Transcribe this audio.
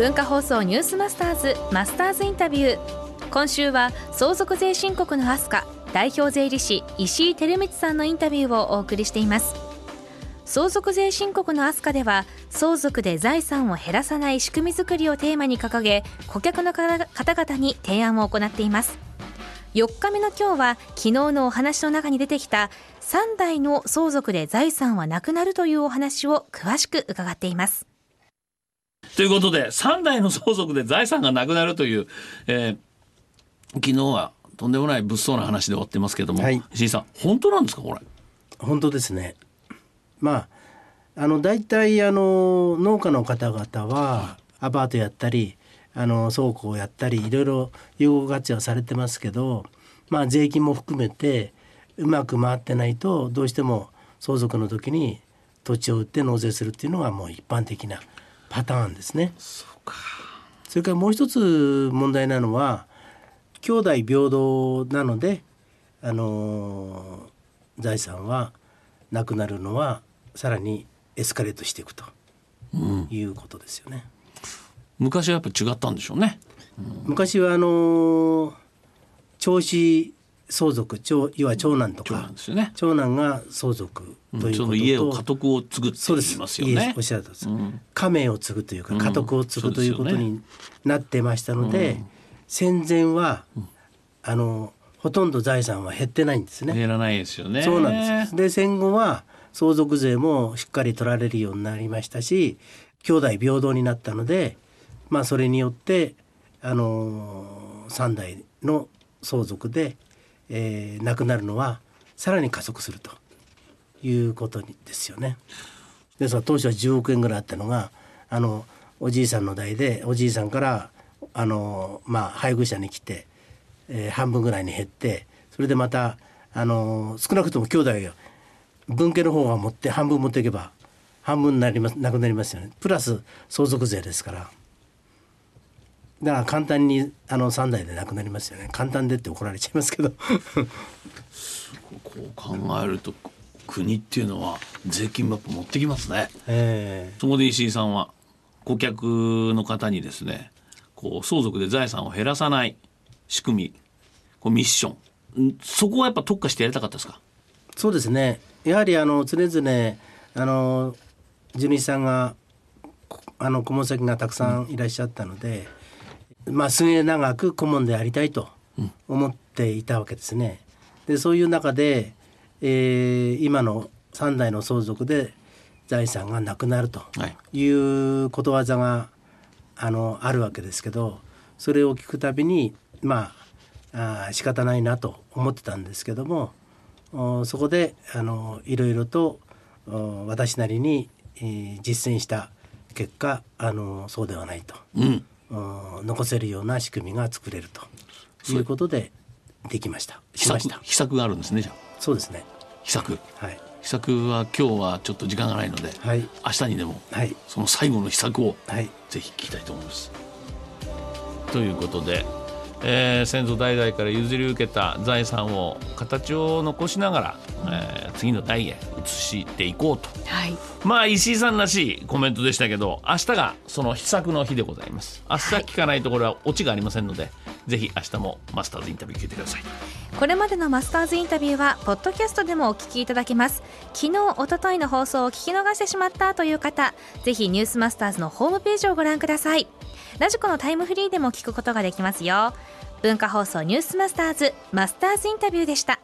文化放送ニュースマスターズマスターズインタビュー。今週は相続税申告のアスカ代表税理士石井照光さんのインタビューをお送りしています。相続税申告のアスカでは相続で財産を減らさない仕組み作りをテーマに掲げ顧客の方々に提案を行っています。4日目の今日は昨日のお話の中に出てきた3代の相続で財産はなくなるというお話を詳しく伺っています。ということで、3代の相続で財産がなくなるという、えー、昨日はとんでもない物騒な話で終わってますけども、はい、石井さん、本当なんですか、これ？本当ですね。まあ、あの、大体、あの、農家の方々は、アパートやったり、あの、倉庫をやったり、いろいろ有効活用されてますけど、まあ、税金も含めて、うまく回ってないと、どうしても相続の時に土地を売って納税するっていうのがもう一般的なパターンですね。そそれからもう一つ問題なのは兄弟平等なのであの財産はなくなるのはさらにエスカレートしていくということですよね。うん、昔はやっぱ違ったんでしょうね。うん、昔はあの調子相続長要は長男とか長,、ね、長男が相続ということと、うん、家を家督を継ぐって言いますよね。おっしゃるとです、うん、家名を継ぐというか家督を継ぐということになってましたので、戦前は、あのほとんど財産は減ってないんですね。減らないですよね。そうなんです。で戦後は相続税もしっかり取られるようになりましたし兄弟平等になったのでまあそれによってあの3代の相続でえー、なくなるのはさらに加速するということですよね。ですから当初は10億円ぐらいあったのがあのおじいさんの代でおじいさんからあの、まあ、配偶者に来て、えー、半分ぐらいに減ってそれでまたあの少なくとも兄弟が分家の方が持って半分持っていけば半分になりますなくなりますよねプラス相続税ですから。だから簡単にあの3台でなくなりますよね。簡単でって怒られちゃいますけど。こう考えると国っていうのは税金マップ持ってきますね、えー、そこで石井さんは顧客の方にですねこう相続で財産を減らさない仕組みこうミッション。そこはやっぱ特化してやりたかったですか？そうですね。やはりあの常々あの地主さんがあの顧問先がたくさんいらっしゃったので、うんまあ、末永く顧問でありたいと思っていたわけですね。でそういう中で、えー、今の3代の相続で財産がなくなるということわざがあのあるわけですけどそれを聞くたびにまああ仕方ないなと思ってたんですけどもそこであのいろいろと私なりに、えー、実践した結果あのそうではないと。うん残せるような仕組みが作れると。いうことでできました。しました。秘策があるんですねじゃそうですね。秘策。はい。秘策は今日はちょっと時間がないので、はい、明日にでも、はい、その最後の秘策を、はい、ぜひ聞きたいと思います。ということでえー、先祖代々から譲り受けた財産を形を残しながら、えー、次の代へ移していこうと、はい、まあ石井さんらしいコメントでしたけど明日がその秘策の日でございます。明日聞かないところはオチがありませんので、はい、ぜひ明日もマスターズインタビュー聞いてください。これまでのマスターズインタビューはポッドキャストでもお聞きいただけます。昨日おとといの放送を聞き逃してしまったという方ぜひニュースマスターズのホームページをご覧くださいラジコのタイムフリーでも聞くことができますよ。文化放送ニュースマスターズマスターズインタビューでした。